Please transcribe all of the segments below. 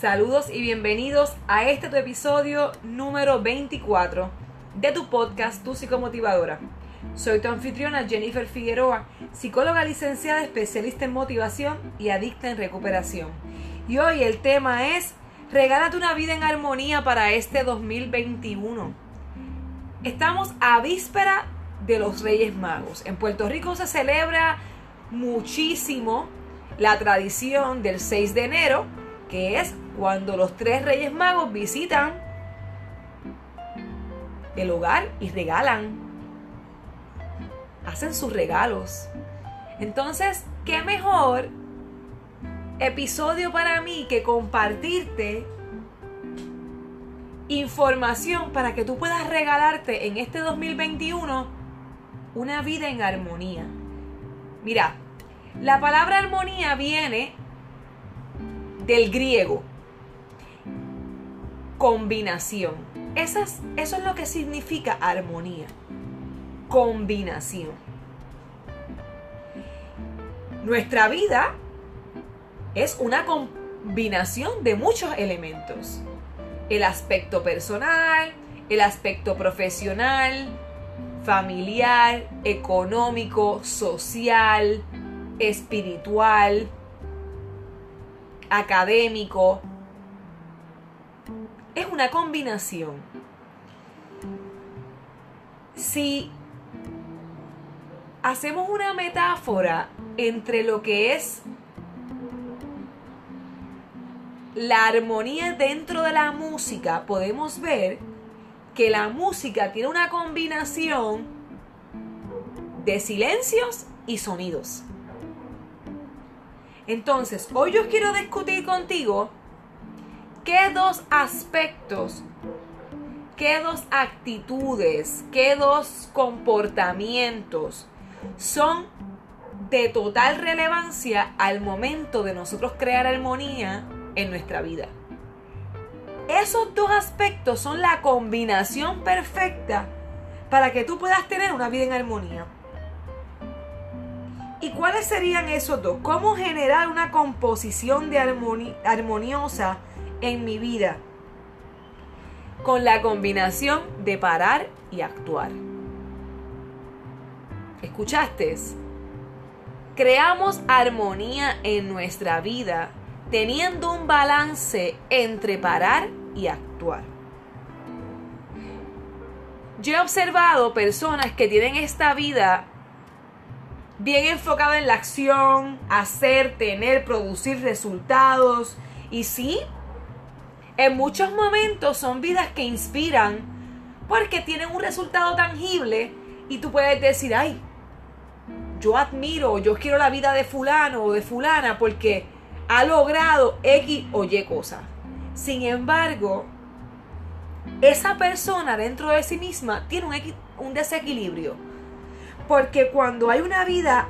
Saludos y bienvenidos a este episodio número 24 de tu podcast Tu Psicomotivadora. Soy tu anfitriona Jennifer Figueroa, psicóloga licenciada especialista en motivación y adicta en recuperación. Y hoy el tema es Regálate una vida en armonía para este 2021. Estamos a víspera de los Reyes Magos. En Puerto Rico se celebra muchísimo la tradición del 6 de enero, que es cuando los tres Reyes Magos visitan el hogar y regalan, hacen sus regalos. Entonces, ¿qué mejor episodio para mí que compartirte información para que tú puedas regalarte en este 2021 una vida en armonía? Mira, la palabra armonía viene del griego. Combinación. eso es lo que significa armonía. Combinación. Nuestra vida es una combinación de muchos elementos. El aspecto personal, el aspecto profesional, familiar, económico, social, espiritual, académico. Es una combinación. Si hacemos una metáfora entre lo que es la armonía dentro de la música, podemos ver que la música tiene una combinación de silencios y sonidos. Entonces, hoy yo quiero discutir contigo qué dos aspectos, qué dos actitudes, qué dos comportamientos son de total relevancia al momento de nosotros crear armonía en nuestra vida. Esos dos aspectos son la combinación perfecta para que tú puedas tener una vida en armonía. ¿Y cuáles serían esos dos? ¿Cómo generar una composición de armoniosa en mi vida? Con la combinación de parar y actuar. ¿Escuchaste? Creamos armonía en nuestra vida teniendo un balance entre parar y actuar. Yo he observado personas que tienen esta vida bien enfocada en la acción, hacer, tener, producir resultados. Y sí, en muchos momentos son vidas que inspiran porque tienen un resultado tangible y tú puedes decir, ay, yo admiro, yo quiero la vida de fulano o de fulana porque ha logrado X o Y cosa. Sin embargo, esa persona dentro de sí misma tiene un, un desequilibrio. Porque cuando hay una vida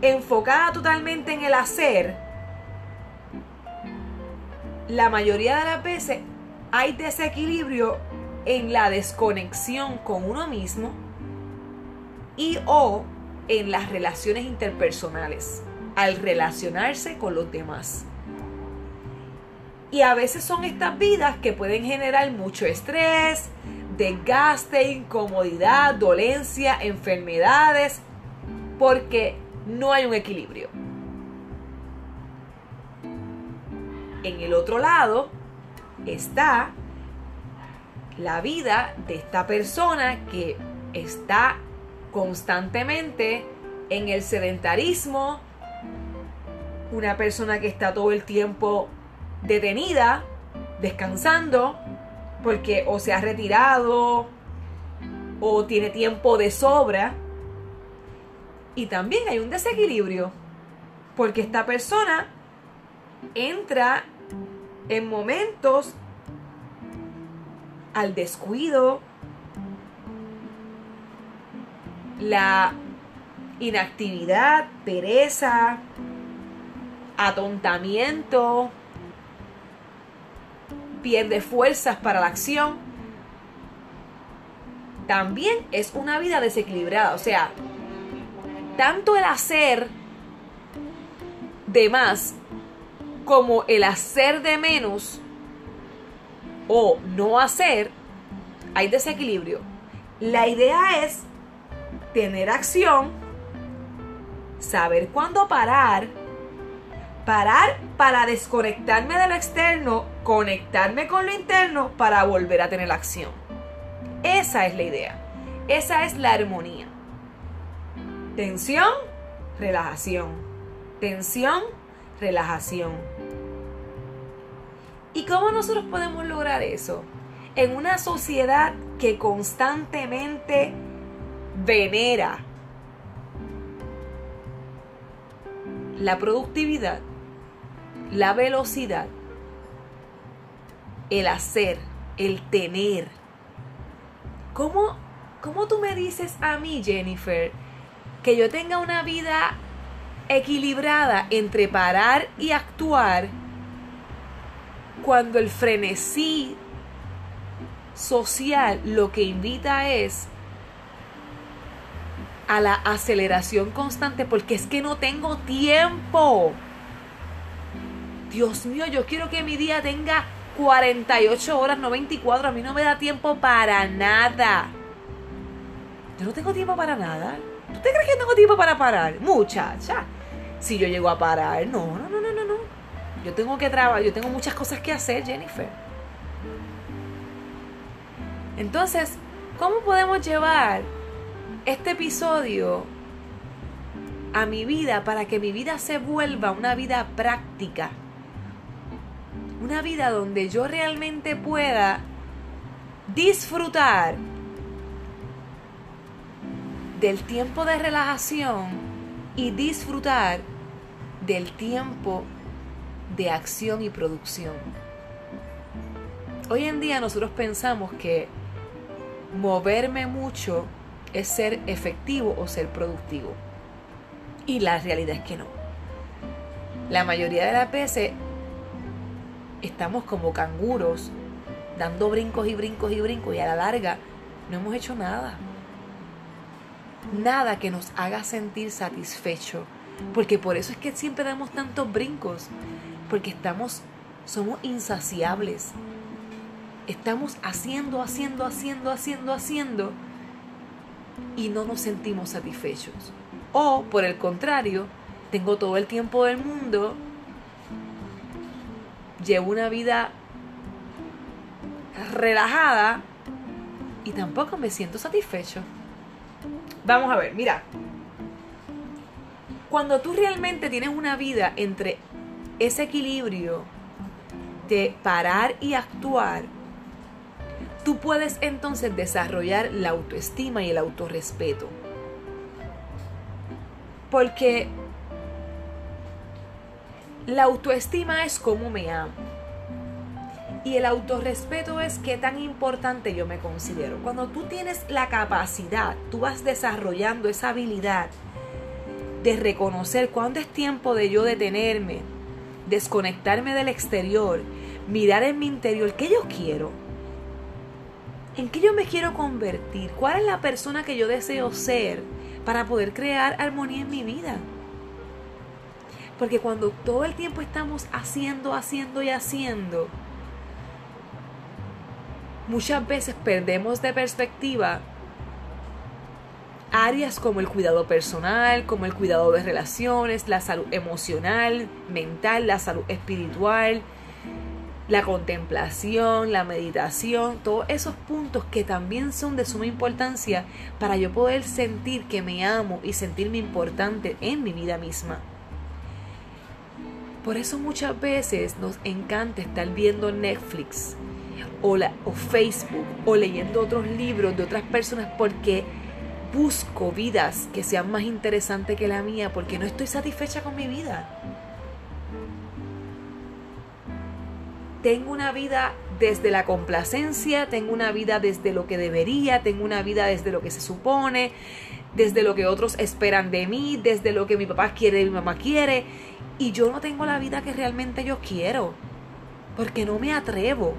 enfocada totalmente en el hacer, la mayoría de las veces hay desequilibrio en la desconexión con uno mismo y o en las relaciones interpersonales al relacionarse con los demás. Y a veces son estas vidas que pueden generar mucho estrés, desgaste, incomodidad, dolencia, enfermedades, porque no hay un equilibrio. En el otro lado está la vida de esta persona que está constantemente en el sedentarismo, una persona que está todo el tiempo detenida, descansando, porque o se ha retirado o tiene tiempo de sobra. Y también hay un desequilibrio, porque esta persona entra en momentos al descuido, la inactividad, pereza, atontamiento, pierde fuerzas para la acción. También es una vida desequilibrada, o sea, tanto el hacer de más como el hacer de menos o no hacer, hay desequilibrio. La idea es tener acción, saber cuándo parar, parar para desconectarme de lo externo, conectarme con lo interno para volver a tener acción. Esa es la idea. Esa es la armonía. Tensión, relajación. Tensión, relajación. ¿Y cómo nosotros podemos lograr eso? En una sociedad que constantemente venera la productividad, la velocidad, el hacer, el tener. ¿Cómo, ¿Cómo tú me dices a mí, Jennifer, que yo tenga una vida equilibrada entre parar y actuar cuando el frenesí social lo que invita es a la aceleración constante porque es que no tengo tiempo. Dios mío, yo quiero que mi día tenga 48 horas, no 24. A mí no me da tiempo para nada. Yo no tengo tiempo para nada. ¿Tú te crees que tengo tiempo para parar? Muchacha. Si yo llego a parar, no, no, no. Yo tengo que trabajar, yo tengo muchas cosas que hacer, Jennifer. Entonces, ¿cómo podemos llevar este episodio a mi vida para que mi vida se vuelva una vida práctica? Una vida donde yo realmente pueda disfrutar del tiempo de relajación y disfrutar del tiempo de acción y producción. Hoy en día nosotros pensamos que moverme mucho es ser efectivo o ser productivo. Y la realidad es que no. La mayoría de las veces estamos como canguros, dando brincos y brincos y brincos y a la larga no hemos hecho nada. Nada que nos haga sentir satisfecho. Porque por eso es que siempre damos tantos brincos porque estamos, somos insaciables. Estamos haciendo, haciendo, haciendo, haciendo, haciendo y no nos sentimos satisfechos. O, por el contrario, tengo todo el tiempo del mundo, llevo una vida relajada y tampoco me siento satisfecho. Vamos a ver, mira. Cuando tú realmente tienes una vida entre ese equilibrio de parar y actuar, tú puedes entonces desarrollar la autoestima y el autorrespeto. Porque la autoestima es cómo me amo. Y el autorrespeto es qué tan importante yo me considero. Cuando tú tienes la capacidad, tú vas desarrollando esa habilidad de reconocer cuándo es tiempo de yo detenerme, desconectarme del exterior, mirar en mi interior, ¿qué yo quiero? ¿En qué yo me quiero convertir? ¿Cuál es la persona que yo deseo ser para poder crear armonía en mi vida? Porque cuando todo el tiempo estamos haciendo, haciendo y haciendo, muchas veces perdemos de perspectiva áreas como el cuidado personal, como el cuidado de relaciones, la salud emocional, mental, la salud espiritual, la contemplación, la meditación, todos esos puntos que también son de suma importancia para yo poder sentir que me amo y sentirme importante en mi vida misma. Por eso muchas veces nos encanta estar viendo Netflix o, o Facebook o leyendo otros libros de otras personas porque busco vidas que sean más interesantes que la mía porque no estoy satisfecha con mi vida. Tengo una vida desde la complacencia, tengo una vida desde lo que debería, tengo una vida desde lo que se supone, desde lo que otros esperan de mí, desde lo que mi papá quiere mi mamá quiere. Y yo no tengo la vida que realmente yo quiero, porque no me atrevo.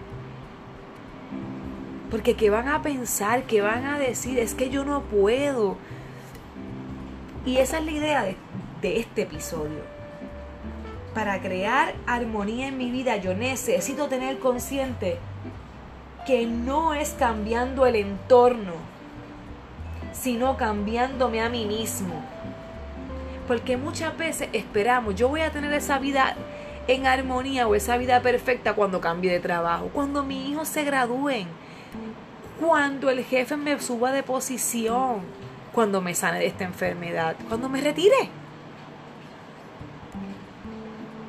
Porque ¿qué van a pensar? ¿Qué van a decir? Es que yo no puedo. Y esa es la idea de, este episodio. para crear armonía en mi vida, yo necesito tener consciente que no es cambiando el entorno, sino cambiándome a mí mismo. Porque muchas veces esperamos, yo voy a tener esa vida en armonía o esa vida perfecta cuando cambie de trabajo, cuando mis hijos se gradúen, cuando el jefe me suba de posición, cuando me sane de esta enfermedad, cuando me retire.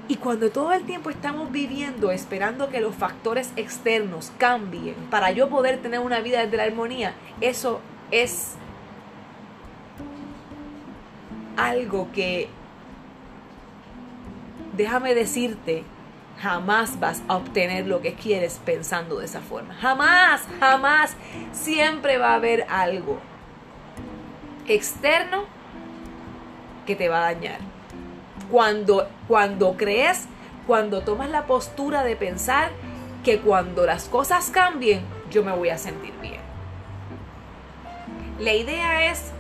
Y cuando todo el tiempo estamos viviendo esperando que los factores externos cambien para yo poder tener una vida desde la armonía, eso es algo que, déjame decirte, jamás vas a obtener lo que quieres pensando de esa forma. Jamás, jamás. Siempre va a haber algo externo que te va a dañar. Cuando, cuando crees, cuando tomas la postura de pensar que cuando las cosas cambien, yo me voy a sentir bien. La idea es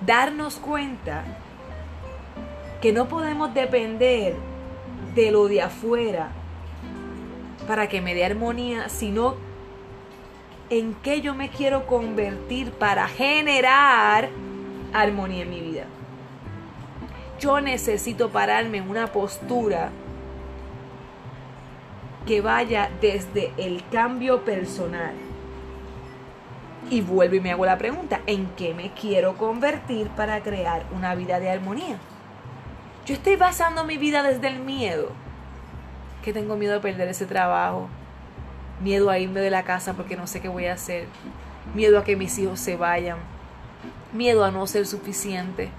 darnos cuenta que no podemos depender de lo de afuera para que me dé armonía, sino en qué yo me quiero convertir para generar armonía en mi vida. Yo necesito pararme en una postura que vaya desde el cambio personal y vuelvo y me hago la pregunta, ¿en qué me quiero convertir para crear una vida de armonía? Yo estoy basando mi vida desde el miedo, que tengo miedo a perder ese trabajo, miedo a irme de la casa porque no sé qué voy a hacer, miedo a que mis hijos se vayan, miedo a no ser suficiente,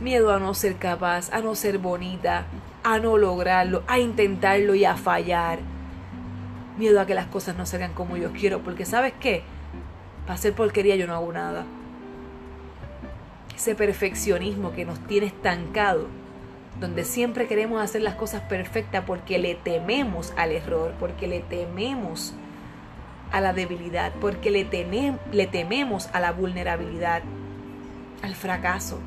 miedo a no ser capaz, a no ser bonita, a no lograrlo, a intentarlo y a fallar. Miedo a que las cosas no salgan como yo quiero, porque sabes qué, para hacer porquería yo no hago nada. Ese perfeccionismo que nos tiene estancado, donde siempre queremos hacer las cosas perfectas porque le tememos al error, porque le tememos a la debilidad, porque le, le tememos a la vulnerabilidad, al fracaso.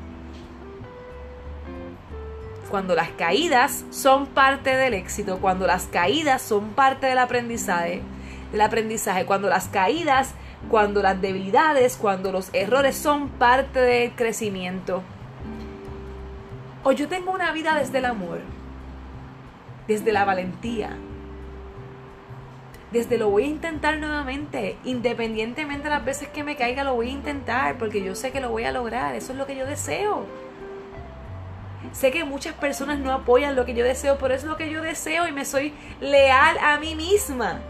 Cuando las caídas son parte del éxito, cuando las caídas son parte del aprendizaje, del aprendizaje, cuando las caídas, cuando las debilidades, cuando los errores son parte del crecimiento. O yo tengo una vida desde el amor, desde la valentía, desde lo voy a intentar nuevamente, independientemente de las veces que me caiga, lo voy a intentar, porque yo sé que lo voy a lograr, eso es lo que yo deseo. Sé que muchas personas no apoyan lo que yo deseo, pero es lo que yo deseo y me soy leal a mí misma.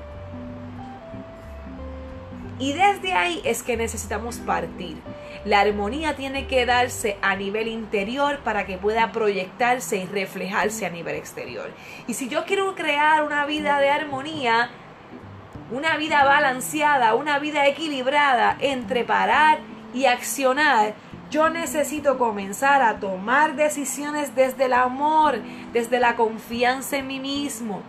Y desde ahí es que necesitamos partir. La armonía tiene que darse a nivel interior para que pueda proyectarse y reflejarse a nivel exterior. Y si yo quiero crear una vida de armonía, una vida balanceada, una vida equilibrada entre parar y accionar, yo necesito comenzar a tomar decisiones desde el amor, desde la confianza en mí mismo,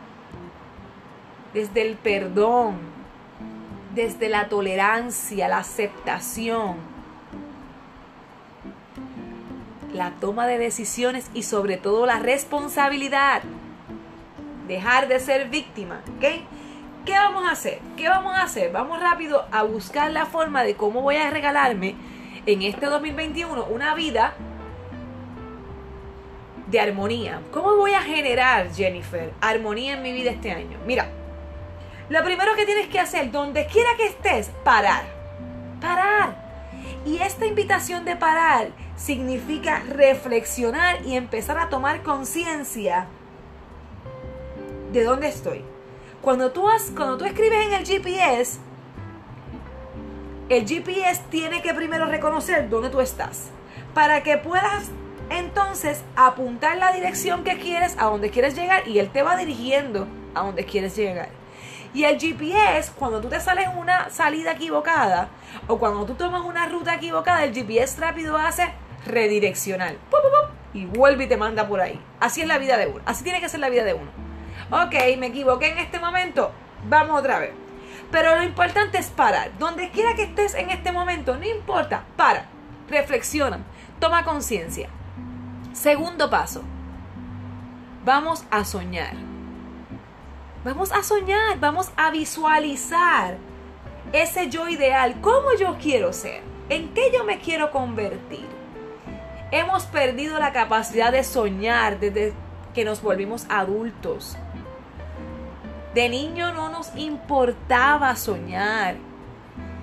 desde el perdón, desde la tolerancia, la aceptación, la toma de decisiones y sobre todo la responsabilidad. Dejar de ser víctima, ¿ok? ¿Qué vamos a hacer? ¿Qué vamos a hacer? Vamos rápido a buscar la forma de cómo voy a regalarme en este 2021 una vida de armonía. ¿Cómo voy a generar, Jennifer, armonía en mi vida este año? Mira, lo primero que tienes que hacer, donde quiera que estés, parar. Parar. Y esta invitación de parar significa reflexionar y empezar a tomar conciencia de dónde estoy. Cuando tú, has, cuando tú escribes en el GPS, el GPS tiene que primero reconocer dónde tú estás para que puedas entonces apuntar la dirección que quieres, a donde quieres llegar y él te va dirigiendo a donde quieres llegar. Y el GPS, cuando tú te sales una salida equivocada o cuando tú tomas una ruta equivocada, el GPS rápido hace redireccionar. y vuelve y te manda por ahí. Así es la vida de uno. Así tiene que ser la vida de uno. Ok, me equivoqué en este momento. Vamos otra vez. Pero lo importante es parar. Donde quiera que estés en este momento, no importa, para, reflexiona, toma conciencia. Segundo paso, vamos a soñar. Vamos a soñar, vamos a visualizar ese yo ideal, cómo yo quiero ser, en qué yo me quiero convertir. Hemos perdido la capacidad de soñar desde que nos volvimos adultos. De niño no nos importaba soñar.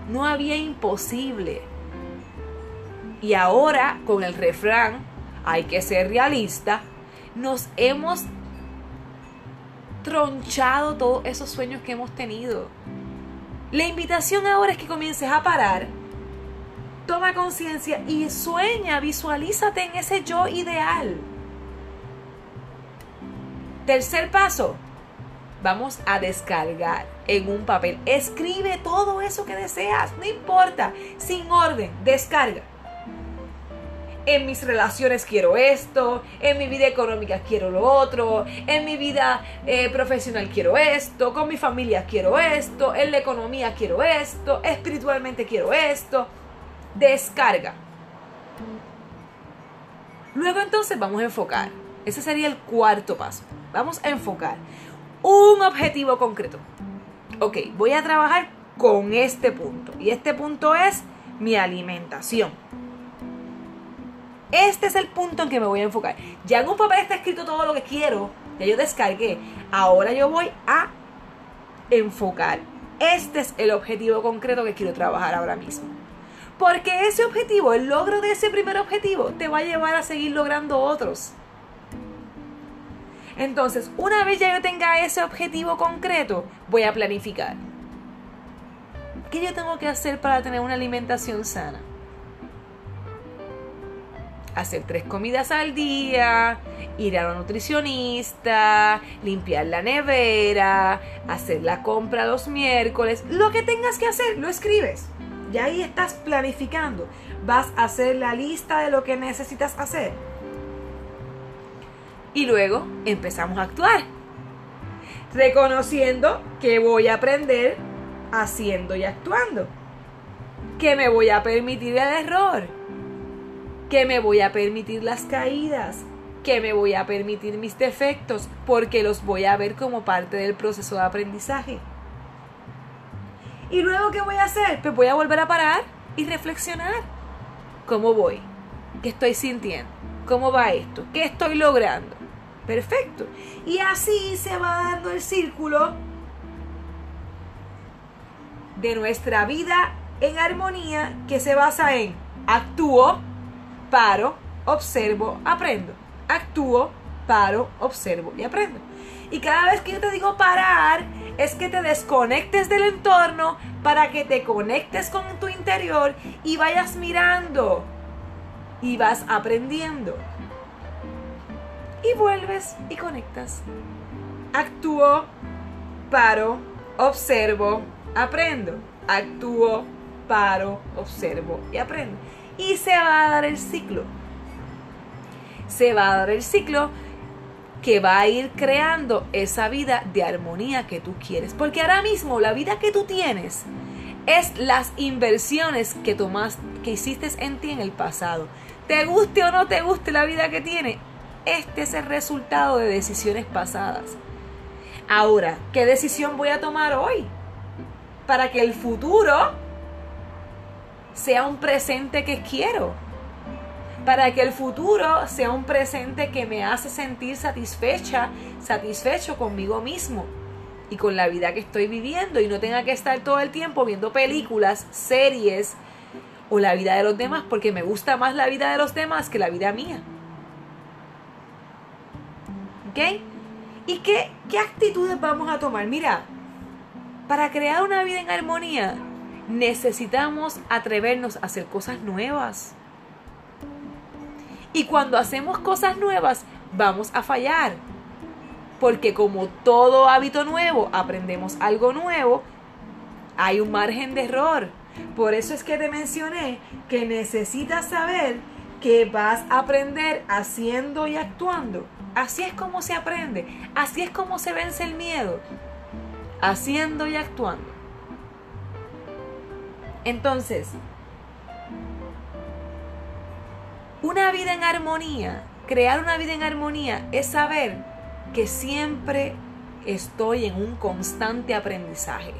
No había imposible. Y ahora, con el refrán, hay que ser realista, nos hemos tronchado todos esos sueños que hemos tenido. La invitación ahora es que comiences a parar, toma conciencia y sueña, visualízate en ese yo ideal. Tercer paso, vamos a descargar en un papel. Escribe todo eso que deseas, no importa, sin orden, descarga. En mis relaciones quiero esto, en mi vida económica quiero lo otro, en mi vida eh, profesional quiero esto, con mi familia quiero esto, en la economía quiero esto, espiritualmente quiero esto. Descarga. Luego entonces vamos a enfocar. Ese sería el cuarto paso. Vamos a enfocar un objetivo concreto. Ok, voy a trabajar con este punto. Y este punto es mi alimentación. Este es el punto en que me voy a enfocar. Ya en un papel está escrito todo lo que quiero. Ya yo descargué. Ahora yo voy a enfocar. Este es el objetivo concreto que quiero trabajar ahora mismo. Porque ese objetivo, el logro de ese primer objetivo, te va a llevar a seguir logrando otros. Entonces, una vez ya yo tenga ese objetivo concreto, voy a planificar. ¿Qué yo tengo que hacer para tener una alimentación sana? Hacer tres comidas al día, ir a la nutricionista, limpiar la nevera, hacer la compra los miércoles, lo que tengas que hacer, lo escribes. Y ahí estás planificando. Vas a hacer la lista de lo que necesitas hacer y luego empezamos a actuar. Reconociendo que voy a aprender haciendo y actuando. Que me voy a permitir el error. Que me voy a permitir las caídas. Que me voy a permitir mis defectos porque los voy a ver como parte del proceso de aprendizaje. ¿Y luego qué voy a hacer? Pues voy a volver a parar y reflexionar. ¿Cómo voy? ¿Qué estoy sintiendo? ¿Cómo va esto? ¿Qué estoy logrando? Perfecto. Y así se va dando el círculo de nuestra vida en armonía que se basa en actúo, paro, observo, aprendo. Actúo, paro, observo y aprendo. Y cada vez que yo te digo parar, es que te desconectes del entorno para que te conectes con tu interior y vayas mirando y vas aprendiendo y vuelves y conectas. Actúo, paro, observo, aprendo. Actúo, paro, observo y aprendo. Y se va a dar el ciclo. Se va a dar el ciclo que va a ir creando esa vida de armonía que tú quieres. Porque ahora mismo la vida que tú tienes es las inversiones que tomas, que hiciste en ti en el pasado. Te guste o no te guste la vida que tienes, este es el resultado de decisiones pasadas. Ahora, ¿qué decisión voy a tomar hoy? Para que el futuro sea un presente que quiero. Para que el futuro sea un presente que me hace sentir satisfecha, satisfecho conmigo mismo y con la vida que estoy viviendo y no tenga que estar todo el tiempo viendo películas, series o la vida de los demás porque me gusta más la vida de los demás que la vida mía. ¿Ok? ¿Y qué, qué actitudes vamos a tomar? Mira, para crear una vida en armonía necesitamos atrevernos a hacer cosas nuevas. Y cuando hacemos cosas nuevas, vamos a fallar. Porque como todo hábito nuevo, aprendemos algo nuevo, hay un margen de error. Por eso es que te mencioné que necesitas saber que vas a aprender haciendo y actuando. Así es como se aprende, así es como se vence el miedo, haciendo y actuando. Entonces, una vida en armonía crear una vida en armonía es saber que siempre estoy en un constante aprendizaje.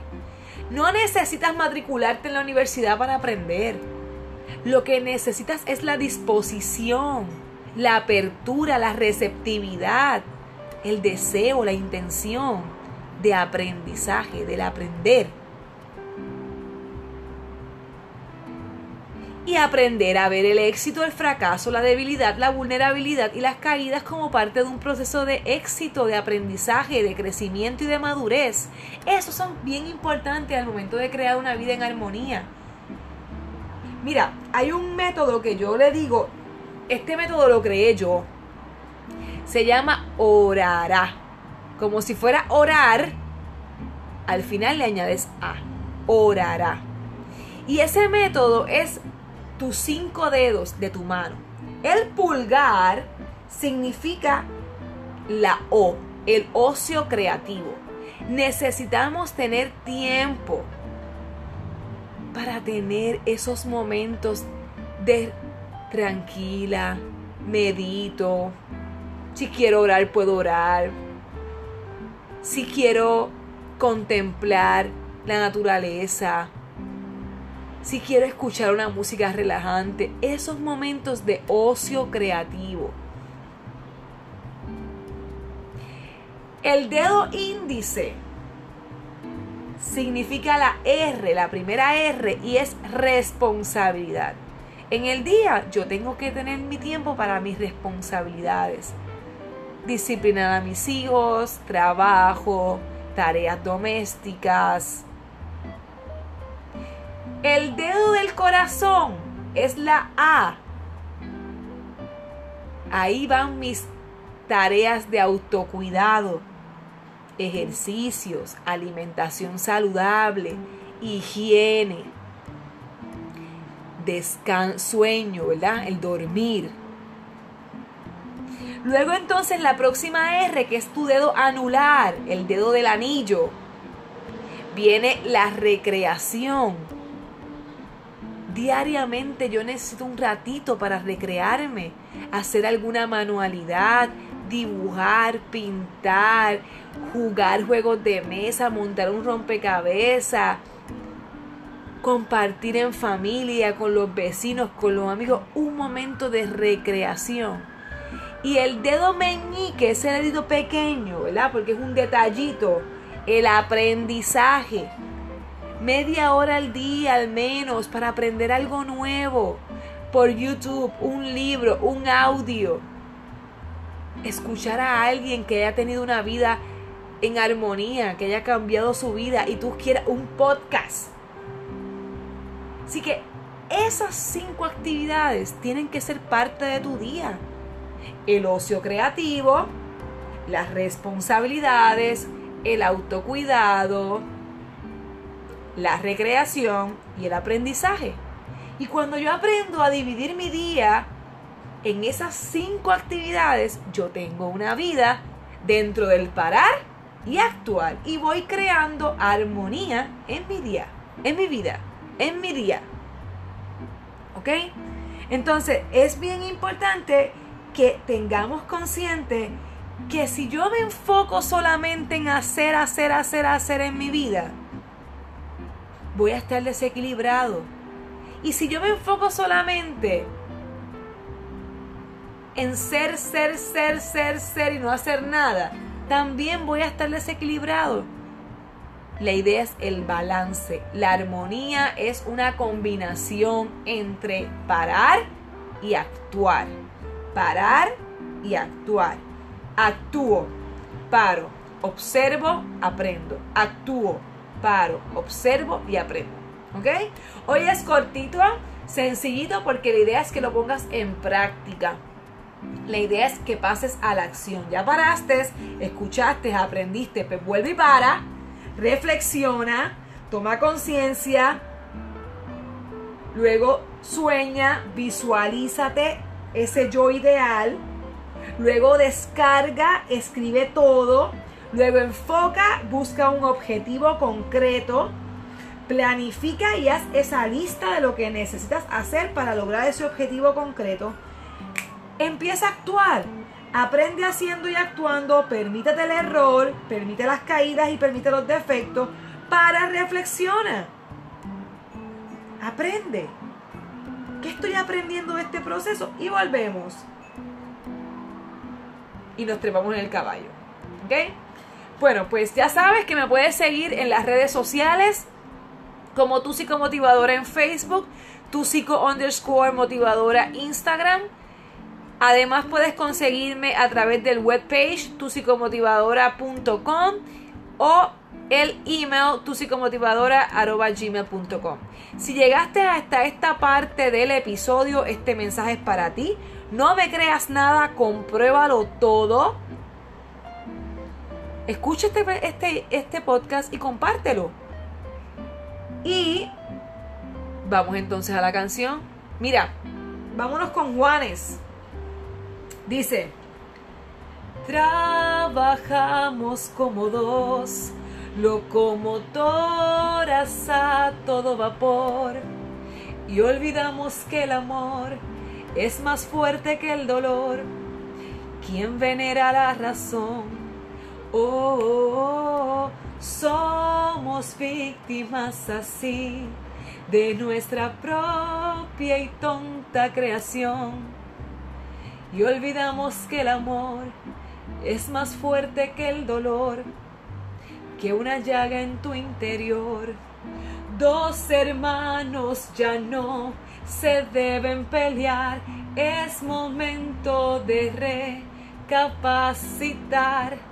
No necesitas matricularte en la universidad para aprender. Lo que necesitas es la disposición, la apertura, la receptividad, el deseo, la intención de aprendizaje, del aprender. Y aprender a ver el éxito, el fracaso, la debilidad, la vulnerabilidad y las caídas como parte de un proceso de éxito, de aprendizaje, de crecimiento y de madurez. Esos son bien importantes al momento de crear una vida en armonía. Mira, hay un método que yo le digo, este método lo creé yo. Se llama orará. Como si fuera orar, al final le añades a. Orará. Y ese método es tus cinco dedos de tu mano. El pulgar significa la O, el ocio creativo. Necesitamos tener tiempo para tener esos momentos de tranquila, medito. Si quiero orar, puedo orar. Si quiero contemplar la naturaleza. Si quiero escuchar una música relajante. Esos momentos de ocio creativo. El dedo índice significa la R, la primera R, y es responsabilidad. En el día yo tengo que tener mi tiempo para mis responsabilidades. Disciplinar a mis hijos, trabajo, tareas domésticas. El dedo del corazón es la A. Ahí van mis tareas de autocuidado ejercicios, alimentación saludable, higiene, sueño, ¿verdad? El dormir. Luego entonces la próxima R, que es tu dedo anular, el dedo del anillo, viene la recreación. Diariamente yo necesito un ratito para recrearme, hacer alguna manualidad, dibujar, pintar, jugar juegos de mesa, montar un rompecabezas, compartir en familia, con los vecinos, con los amigos, un momento de recreación. Y el dedo meñique, ese dedito pequeño, ¿verdad? Porque es un detallito, el aprendizaje. Media hora al día al menos para aprender algo nuevo. Por YouTube, un libro, un audio escuchar a alguien que haya tenido una vida en armonía, que haya cambiado su vida y tú quieras un podcast. Así que esas cinco actividades tienen que ser parte de tu día. El ocio creativo, las responsabilidades, el autocuidado, la recreación y el aprendizaje. Y cuando yo aprendo a dividir mi día en esas cinco actividades yo tengo una vida dentro del parar y actuar y voy creando armonía en mi día, en mi vida, en mi día. ¿Ok? Entonces es bien importante que tengamos consciente que si yo me enfoco solamente en hacer, hacer, hacer, hacer en mi vida, voy a estar desequilibrado. Y si yo me enfoco solamente en ser, ser, ser, ser, ser y no hacer nada, también voy a estar desequilibrado. La idea es el balance. La armonía es una combinación entre parar y actuar. Parar y actuar. Actúo, paro, observo, aprendo. Actúo, paro, observo y aprendo. ¿Ok? Hoy es cortito, sencillito porque la idea es que lo pongas en práctica. La idea es que pases a la acción. Ya paraste, escuchaste, aprendiste, pues vuelve y para, reflexiona, toma conciencia, luego sueña, visualízate ese yo ideal, luego descarga, escribe todo, luego enfoca, busca un objetivo concreto, planifica y haz esa lista de lo que necesitas hacer para lograr ese objetivo concreto empieza a actuar. Aprende haciendo y actuando, permítete el error, permite las caídas y permite los defectos, para reflexiona. Aprende. ¿Qué estoy aprendiendo de este proceso? Y volvemos. Y nos trepamos en el caballo. ¿Ok? Bueno, pues ya sabes que me puedes seguir en las redes sociales como tu psicomotivadora en Facebook, tu psico underscore motivadora Instagram. Además puedes conseguirme a través del webpage tusicomotivadora.com o el email tusicomotivadora.gmail.com Si llegaste hasta esta parte del episodio, este mensaje es para ti. No me creas nada, compruébalo todo. Escucha este, este, este podcast y compártelo. Y vamos entonces a la canción. Mira, vámonos con Juanes. Dice, trabajamos como dos locomotoras a todo vapor y olvidamos que el amor es más fuerte que el dolor. ¿Quién venera la razón? Oh, somos víctimas así de nuestra propia y tonta creación. Y olvidamos que el amor es más fuerte que el dolor que una llaga en tu interior. Dos hermanos ya no se deben pelear, es momento de recapacitar.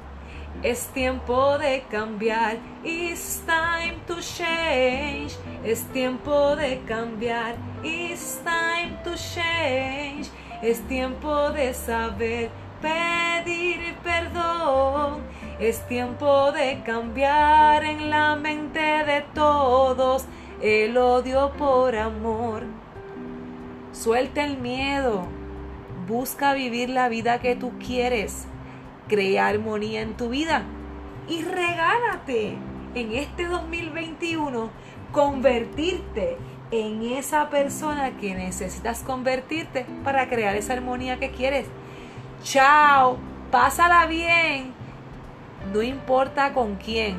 Es tiempo de cambiar, it's time to change. Es tiempo de cambiar, it's time to change. Es tiempo de saber pedir perdón es tiempo de cambiar en la mente de todos el odio por amor. Suelta el miedo. Busca vivir la vida que tú quieres. Crea armonía en tu vida. Y regálate en este 2021 convertirte en esa persona que necesitas convertirte para crear esa armonía que quieres. Chao, pásala bien no importa con quién.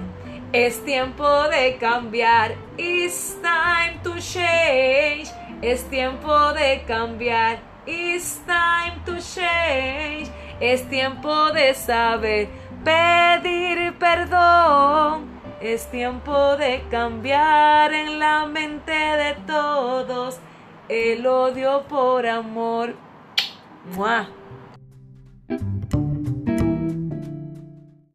Es tiempo de cambiar. It's time to change. Es tiempo de cambiar. It's time to change. Es tiempo de saber pedir perdón. Es tiempo de cambiar en la mente de todos el odio por amor. ¡Mua!